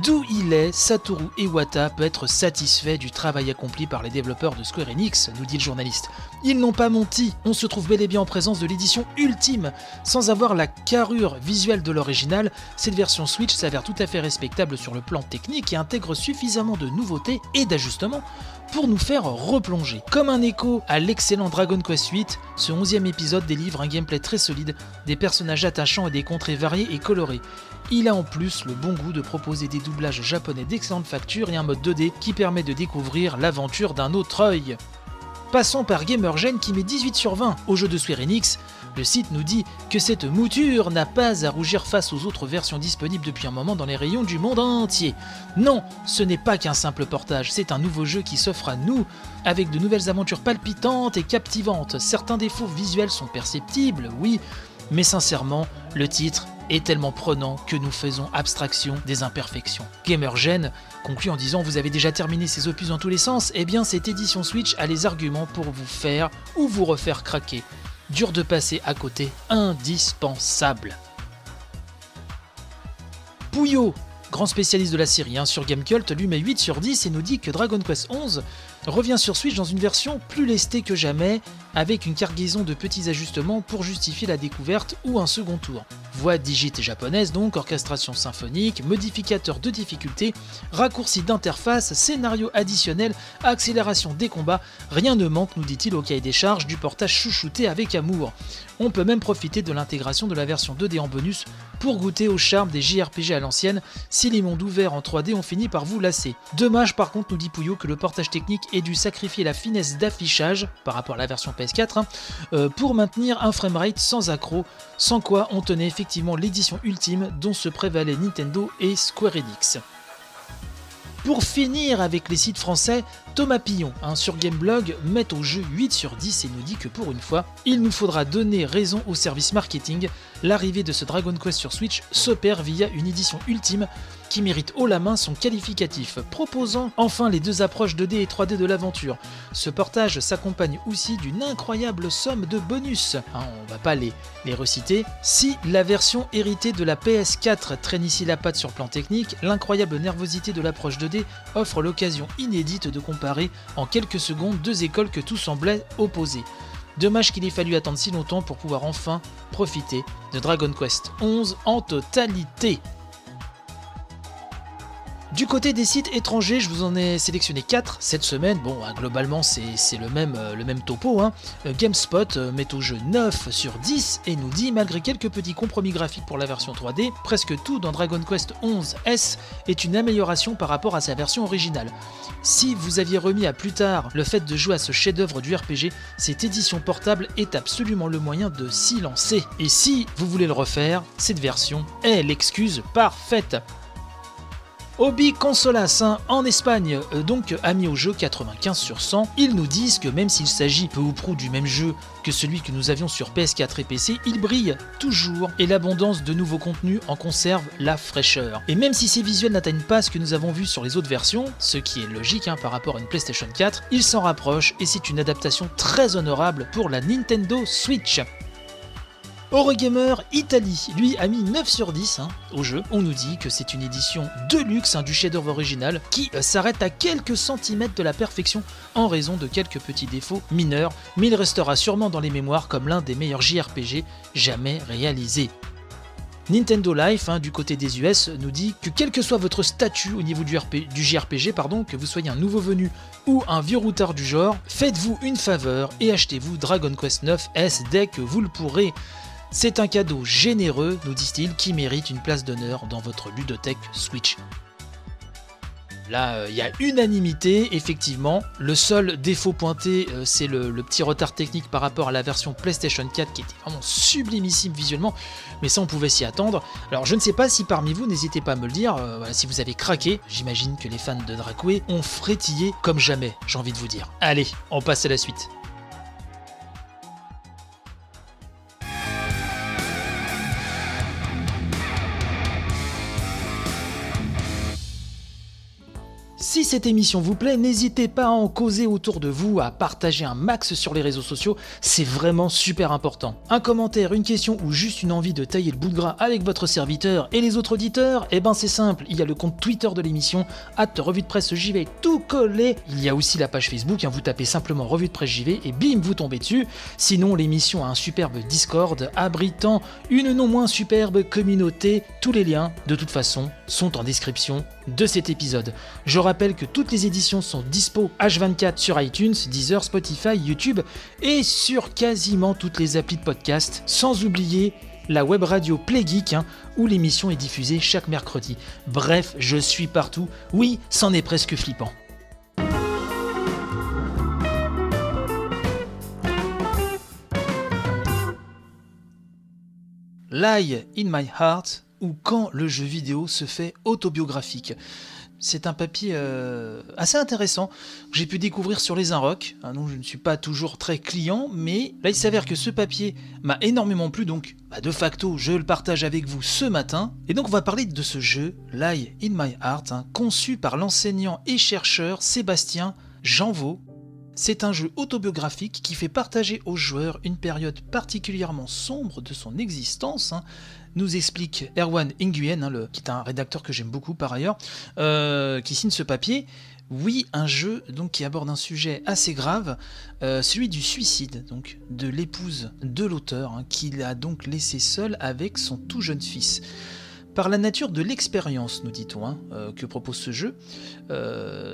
D'où il est, Satoru Iwata peut être satisfait du travail accompli par les développeurs de Square Enix, nous dit le journaliste. Ils n'ont pas menti, on se trouve bel et bien en présence de l'édition ultime. Sans avoir la carrure visuelle de l'original, cette version Switch s'avère tout à fait respectable sur le plan technique et intègre suffisamment de nouveautés et d'ajustements pour nous faire replonger. Comme un écho à l'excellent Dragon Quest VIII, ce 11e épisode délivre un gameplay très solide, des personnages attachants et des contrées variées et colorées. Il a en plus le bon goût de proposer des doublages japonais d'excellente facture et un mode 2D qui permet de découvrir l'aventure d'un autre œil. Passons par GamerGen qui met 18 sur 20 au jeu de Square Enix. Le site nous dit que cette mouture n'a pas à rougir face aux autres versions disponibles depuis un moment dans les rayons du monde entier. Non, ce n'est pas qu'un simple portage, c'est un nouveau jeu qui s'offre à nous, avec de nouvelles aventures palpitantes et captivantes. Certains défauts visuels sont perceptibles, oui, mais sincèrement, le titre est tellement prenant que nous faisons abstraction des imperfections. GamerGen conclut en disant Vous avez déjà terminé ces opus dans tous les sens Eh bien, cette édition Switch a les arguments pour vous faire ou vous refaire craquer. Dur de passer à côté, indispensable. Pouillot, grand spécialiste de la série hein, sur Gamecult, lui met 8 sur 10 et nous dit que Dragon Quest 11 revient sur Switch dans une version plus lestée que jamais, avec une cargaison de petits ajustements pour justifier la découverte ou un second tour. Voix digite japonaise donc, orchestration symphonique, modificateur de difficulté, raccourci d'interface, scénario additionnel, accélération des combats, rien ne manque, nous dit-il au cahier des charges, du portage chouchouté avec amour. On peut même profiter de l'intégration de la version 2D en bonus pour goûter au charme des JRPG à l'ancienne si les mondes ouverts en 3D ont fini par vous lasser. Dommage par contre, nous dit Pouillot, que le portage technique ait dû sacrifier la finesse d'affichage par rapport à la version PS4 hein, euh, pour maintenir un framerate sans accro, sans quoi on tenait effectivement l'édition ultime dont se prévalaient Nintendo et Square Enix. Pour finir avec les sites français, Thomas Pillon hein, sur Gameblog met au jeu 8 sur 10 et nous dit que pour une fois, il nous faudra donner raison au service marketing. L'arrivée de ce Dragon Quest sur Switch s'opère via une édition ultime qui mérite haut la main son qualificatif, proposant enfin les deux approches 2D et 3D de l'aventure. Ce portage s'accompagne aussi d'une incroyable somme de bonus, hein, on va pas les, les reciter. Si la version héritée de la PS4 traîne ici la patte sur plan technique, l'incroyable nervosité de l'approche 2D offre l'occasion inédite de en quelques secondes deux écoles que tout semblait opposer. Dommage qu'il ait fallu attendre si longtemps pour pouvoir enfin profiter de Dragon Quest 11 en totalité. Du côté des sites étrangers, je vous en ai sélectionné 4 cette semaine. Bon, hein, globalement, c'est le même, euh, topo. Hein. Euh, GameSpot euh, met au jeu 9 sur 10 et nous dit, malgré quelques petits compromis graphiques pour la version 3D, presque tout dans Dragon Quest 11 S est une amélioration par rapport à sa version originale. Si vous aviez remis à plus tard le fait de jouer à ce chef-d'œuvre du RPG, cette édition portable est absolument le moyen de s'y lancer. Et si vous voulez le refaire, cette version est l'excuse parfaite. Hobby Consolas en Espagne, euh, donc a mis au jeu 95 sur 100. Ils nous disent que même s'il s'agit peu ou prou du même jeu que celui que nous avions sur PS4 et PC, il brille toujours et l'abondance de nouveaux contenus en conserve la fraîcheur. Et même si ces visuels n'atteignent pas ce que nous avons vu sur les autres versions, ce qui est logique hein, par rapport à une PlayStation 4, ils s'en rapprochent et c'est une adaptation très honorable pour la Nintendo Switch. Eurogamer Italie, lui, a mis 9 sur 10 hein, au jeu. On nous dit que c'est une édition de luxe hein, du chef-d'œuvre original qui euh, s'arrête à quelques centimètres de la perfection en raison de quelques petits défauts mineurs, mais il restera sûrement dans les mémoires comme l'un des meilleurs JRPG jamais réalisés. Nintendo Life, hein, du côté des US, nous dit que quel que soit votre statut au niveau du, JRPG, pardon, que vous soyez un nouveau venu ou un vieux routard du genre, faites-vous une faveur et achetez-vous Dragon Quest 9 S dès que vous le pourrez. C'est un cadeau généreux, nous disent-ils, qui mérite une place d'honneur dans votre ludothèque Switch. Là, euh, il y a unanimité, effectivement. Le seul défaut pointé, euh, c'est le, petit retard technique par rapport à la version PlayStation 4 qui était vraiment sublimissime visuellement, mais ça on pouvait s'y attendre. Alors je ne sais pas si parmi vous, n'hésitez pas à me le dire, euh, si vous avez craqué, j'imagine que les fans de Dracoué ont frétillé comme jamais, j'ai envie de vous dire. Allez, on passe à la suite. Si cette émission vous plaît, n'hésitez pas à en causer autour de vous, à partager un max sur les réseaux sociaux, c'est vraiment super important. Un commentaire, une question ou juste une envie de tailler le bout de gras avec votre serviteur et les autres auditeurs, eh ben c'est simple, il y a le compte Twitter de l'émission, hâte revue de presse JV tout collé. Il y a aussi la page Facebook, hein, vous tapez simplement revue de presse JV et bim, vous tombez dessus. Sinon, l'émission a un superbe Discord abritant une non moins superbe communauté. Tous les liens, de toute façon, sont en description de cet épisode. Je rappelle que toutes les éditions sont dispo H24 sur iTunes, Deezer, Spotify, YouTube et sur quasiment toutes les applis de podcast, sans oublier la web radio Playgeek hein, où l'émission est diffusée chaque mercredi. Bref, je suis partout. Oui, c'en est presque flippant. Lie in my heart ou quand le jeu vidéo se fait autobiographique. C'est un papier euh, assez intéressant que j'ai pu découvrir sur les Inrock. Ah je ne suis pas toujours très client, mais là il s'avère que ce papier m'a énormément plu, donc bah, de facto je le partage avec vous ce matin. Et donc on va parler de ce jeu, Lie in My Heart, hein, conçu par l'enseignant et chercheur Sébastien Janvaux. C'est un jeu autobiographique qui fait partager aux joueurs une période particulièrement sombre de son existence, hein, nous explique Erwan Nguyen, hein, qui est un rédacteur que j'aime beaucoup par ailleurs, euh, qui signe ce papier. Oui, un jeu donc qui aborde un sujet assez grave, euh, celui du suicide donc de l'épouse de l'auteur, hein, qu'il a donc laissé seul avec son tout jeune fils. Par la nature de l'expérience, nous dit-on, hein, euh, que propose ce jeu,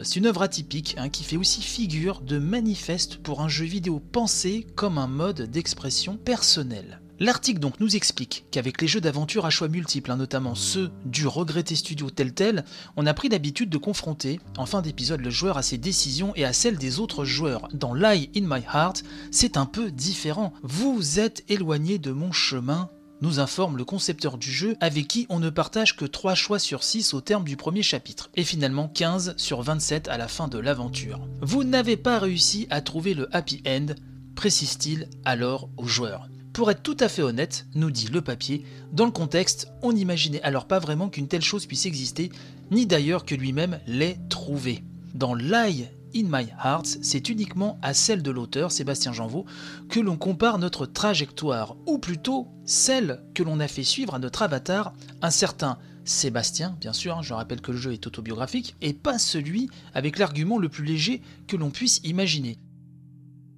c'est une œuvre atypique qui fait aussi figure de manifeste pour un jeu vidéo pensé comme un mode d'expression personnelle. L'article donc nous explique qu'avec les jeux d'aventure à choix multiples, hein, notamment ceux du regretté studio tel tel, on a pris l'habitude de confronter, en fin d'épisode, le joueur à ses décisions et à celles des autres joueurs. Dans Lie in My Heart, c'est un peu différent. Vous êtes éloigné de mon chemin, nous informe le concepteur du jeu avec qui on ne partage que 3 choix sur 6 au terme du premier chapitre, et finalement 15 sur 27 à la fin de l'aventure. Vous n'avez pas réussi à trouver le happy end, précise-t-il alors aux joueurs. Pour être tout à fait honnête, nous dit le papier, dans le contexte, on n'imaginait alors pas vraiment qu'une telle chose puisse exister, ni d'ailleurs que lui-même l'ait trouvé. Dans Lie in My Heart, c'est uniquement à celle de l'auteur, Sébastien Janvaux, que l'on compare notre trajectoire, ou plutôt celle que l'on a fait suivre à notre avatar, un certain Sébastien, bien sûr, hein, je rappelle que le jeu est autobiographique, et pas celui avec l'argument le plus léger que l'on puisse imaginer.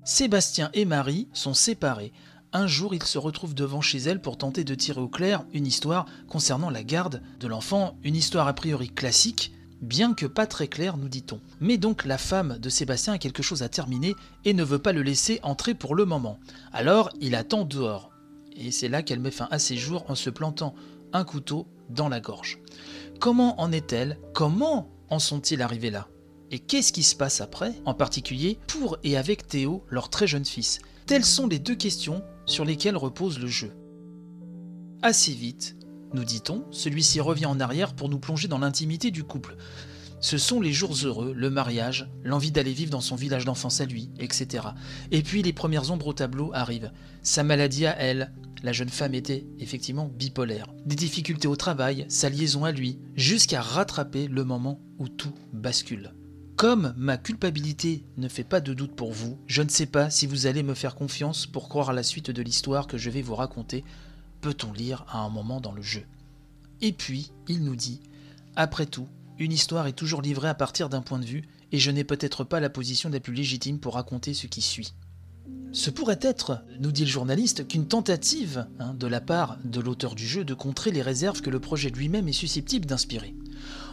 Sébastien et Marie sont séparés, un jour il se retrouve devant chez elle pour tenter de tirer au clair une histoire concernant la garde de l'enfant, une histoire a priori classique, bien que pas très clair, nous dit-on. Mais donc la femme de Sébastien a quelque chose à terminer et ne veut pas le laisser entrer pour le moment. Alors il attend dehors. Et c'est là qu'elle met fin à ses jours en se plantant un couteau dans la gorge. Comment en est-elle? Comment en sont-ils arrivés là? Et qu'est-ce qui se passe après, en particulier pour et avec Théo, leur très jeune fils Telles sont les deux questions sur lesquelles repose le jeu. Assez vite, nous dit-on, celui-ci revient en arrière pour nous plonger dans l'intimité du couple. Ce sont les jours heureux, le mariage, l'envie d'aller vivre dans son village d'enfance à lui, etc. Et puis les premières ombres au tableau arrivent. Sa maladie à elle, la jeune femme était effectivement bipolaire. Des difficultés au travail, sa liaison à lui, jusqu'à rattraper le moment où tout bascule. Comme ma culpabilité ne fait pas de doute pour vous, je ne sais pas si vous allez me faire confiance pour croire à la suite de l'histoire que je vais vous raconter, peut-on lire à un moment dans le jeu? Et puis, il nous dit, après tout, une histoire est toujours livrée à partir d'un point de vue, et je n'ai peut-être pas la position la plus légitime pour raconter ce qui suit. Ce pourrait être, nous dit le journaliste, qu'une tentative hein, de la part de l'auteur du jeu de contrer les réserves que le projet lui-même est susceptible d'inspirer.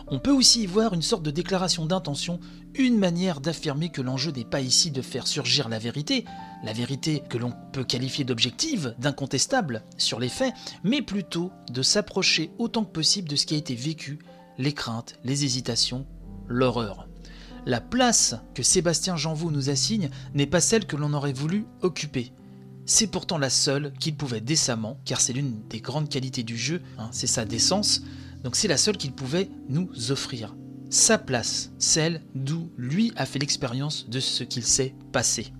On peut aussi y voir une sorte de déclaration d'intention, une manière d'affirmer que l'enjeu n'est pas ici de faire surgir la vérité, la vérité que l'on peut qualifier d'objective, d'incontestable sur les faits, mais plutôt de s'approcher autant que possible de ce qui a été vécu, les craintes, les hésitations, l'horreur. La place que Sébastien Janvaux nous assigne n'est pas celle que l'on aurait voulu occuper. C'est pourtant la seule qu'il pouvait décemment, car c'est l'une des grandes qualités du jeu, hein, c'est sa décence, donc c'est la seule qu'il pouvait nous offrir. Sa place, celle d'où lui a fait l'expérience de ce qu'il s'est passé.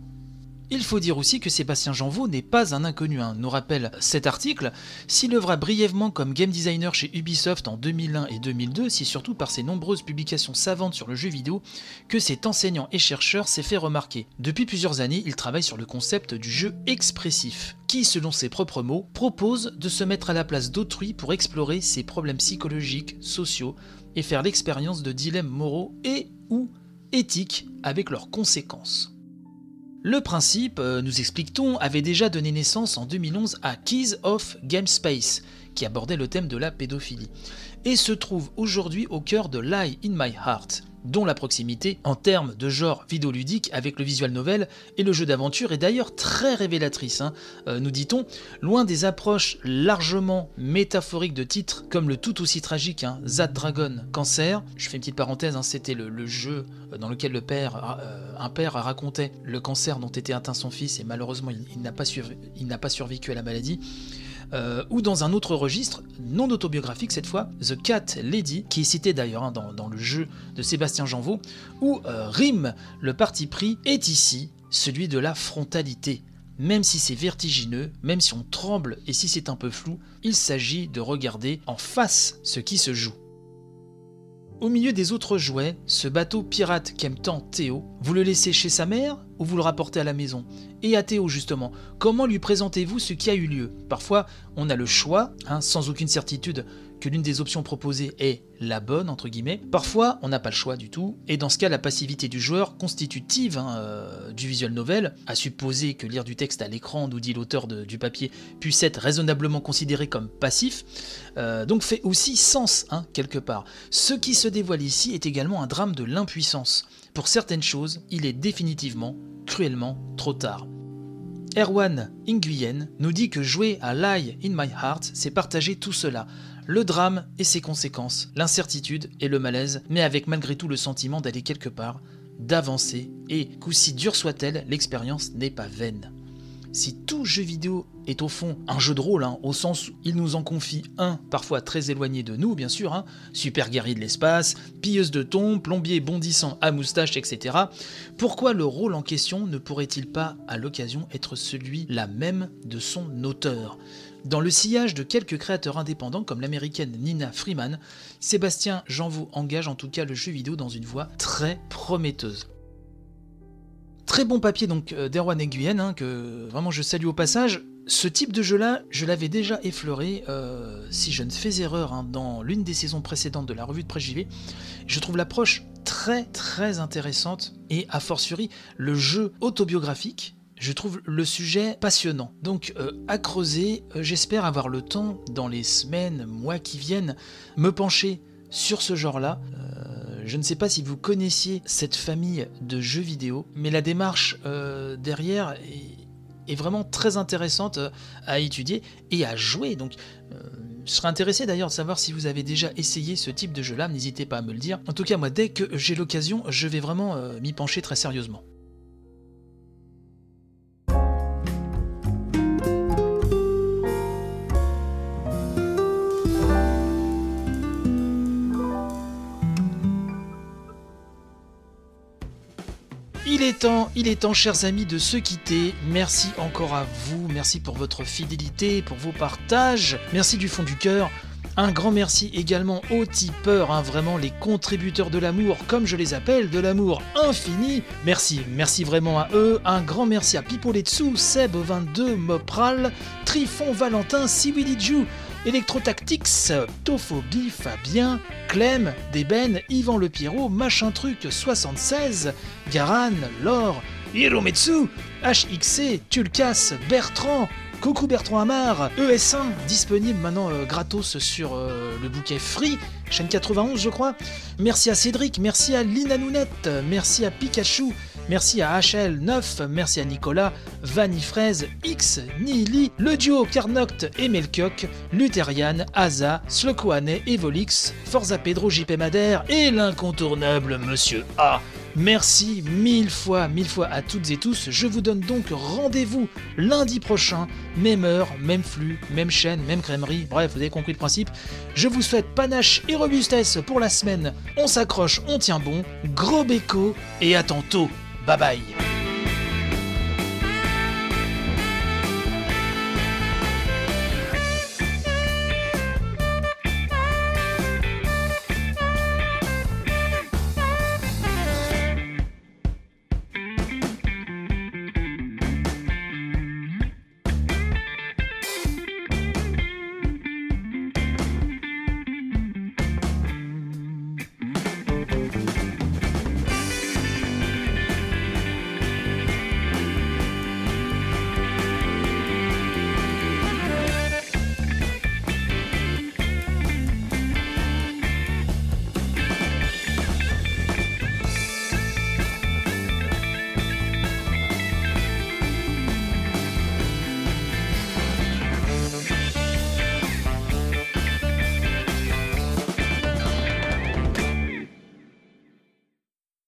Il faut dire aussi que Sébastien Janvaux n'est pas un inconnu, hein. nous rappelle cet article. S'il œuvra brièvement comme game designer chez Ubisoft en 2001 et 2002, c'est surtout par ses nombreuses publications savantes sur le jeu vidéo que cet enseignant et chercheur s'est fait remarquer. Depuis plusieurs années, il travaille sur le concept du jeu expressif, qui, selon ses propres mots, propose de se mettre à la place d'autrui pour explorer ses problèmes psychologiques, sociaux, et faire l'expérience de dilemmes moraux et ou éthiques avec leurs conséquences. Le principe, euh, nous explique-t-on, avait déjà donné naissance en 2011 à Keys of Game Space, qui abordait le thème de la pédophilie, et se trouve aujourd'hui au cœur de Lie in My Heart, dont la proximité en termes de genre vidéoludique avec le visual novel et le jeu d'aventure est d'ailleurs très révélatrice, hein. euh, nous dit-on, loin des approches largement métaphoriques de titres comme le tout aussi tragique hein, Zad Dragon Cancer. Je fais une petite parenthèse, hein, c'était le, jeu euh, dans lequel le père, euh, un père racontait le cancer dont était atteint son fils et malheureusement il, n'a pas, pas survécu à la maladie. Euh, ou dans un autre registre, non autobiographique cette fois, The Cat Lady, qui est cité d'ailleurs hein, dans, le jeu de Sébastien Janvaux, où euh, rime le parti pris est ici celui de la frontalité. Même si c'est vertigineux, même si on tremble et si c'est un peu flou, il s'agit de regarder en face ce qui se joue. Au milieu des autres jouets, ce bateau pirate qu'aime tant Théo, vous le laissez chez sa mère ou vous le rapportez à la maison? Et à Théo justement, comment lui présentez-vous ce qui a eu lieu? Parfois, on a le choix, hein, sans aucune certitude, que l'une des options proposées est la bonne, entre guillemets. Parfois, on n'a pas le choix du tout, et dans ce cas, la passivité du joueur, constitutive hein, euh, du visual novel, à supposer que lire du texte à l'écran, nous dit l'auteur du papier, puisse être raisonnablement considéré comme passif, euh, donc fait aussi sens, hein, quelque part. Ce qui se dévoile ici est également un drame de l'impuissance. Pour certaines choses, il est définitivement, cruellement trop tard. Erwan Nguyen nous dit que jouer à Lie in My Heart, c'est partager tout cela, le drame et ses conséquences, l'incertitude et le malaise, mais avec malgré tout le sentiment d'aller quelque part, d'avancer, et qu'aussi dure soit-elle, l'expérience n'est pas vaine. Si tout jeu vidéo est au fond un jeu de rôle, hein, au sens où il nous en confie un, parfois très éloigné de nous, bien sûr, hein, super guerrier de l'espace, pilleuse de tombes, plombier bondissant à moustache, etc., pourquoi le rôle en question ne pourrait-il pas, à l'occasion, être celui-là même de son auteur? Dans le sillage de quelques créateurs indépendants comme l'américaine Nina Freeman, Sébastien Janvaux engage en tout cas le jeu vidéo dans une voie très prometteuse. Très bon papier donc euh, d'Erwan Nguyen, hein, que vraiment je salue au passage. Ce type de jeu-là, je l'avais déjà effleuré, euh, si je ne fais erreur, hein, dans l'une des saisons précédentes de la revue de presse JV. Je trouve l'approche très très intéressante et a fortiori le jeu autobiographique je trouve le sujet passionnant. Donc euh, à creuser, j'espère avoir le temps dans les semaines, mois qui viennent, me pencher sur ce genre-là. Je ne sais pas si vous connaissiez cette famille de jeux vidéo, mais la démarche euh, derrière est, vraiment très intéressante euh, à étudier et à jouer. Donc, je serais intéressé d'ailleurs de savoir si vous avez déjà essayé ce type de jeu-là. N'hésitez pas à me le dire. En tout cas, moi, dès que j'ai l'occasion, je vais vraiment m'y pencher très sérieusement. Il est temps, il est temps, chers amis, de se quitter. Merci encore à vous, merci pour votre fidélité, pour vos partages, merci du fond du cœur. Un grand merci également aux tipeurs, hein, vraiment les contributeurs de l'amour, comme je les appelle, de l'amour infini. Merci, merci vraiment à eux. Un grand merci à Pipoletsu, Seb22, Mopral, Trifon Valentin, Siwiliju, Electrotactics, Tophobie, Fabien, Clem, Deben, Yvan Le Pierrot, Machin Truc 76, Garan, Laure, Hirometsu, HXC, Tulkas, Bertrand, Coucou Bertrand Amar, ES1, disponible maintenant euh, gratos sur euh, le bouquet Free, chaîne 91 je crois. Merci à Cédric, merci à Lina Nounette, merci à Pikachu, Merci à HL9, merci à Nicolas, Vanifraise, X, Nili, le duo Carnoct et Melkioc, Lutherian, Aza, Slokoane, Evolix, Forza Pedro JP Madère et l'incontournable Monsieur A. Merci mille fois, mille fois à toutes et tous. Je vous donne donc rendez-vous lundi prochain, même heure, même flux, même chaîne, même crèmerie. Bref, vous avez compris le principe. Je vous souhaite panache et robustesse pour la semaine. On s'accroche, on tient bon. Gros béco et à tantôt. Bye bye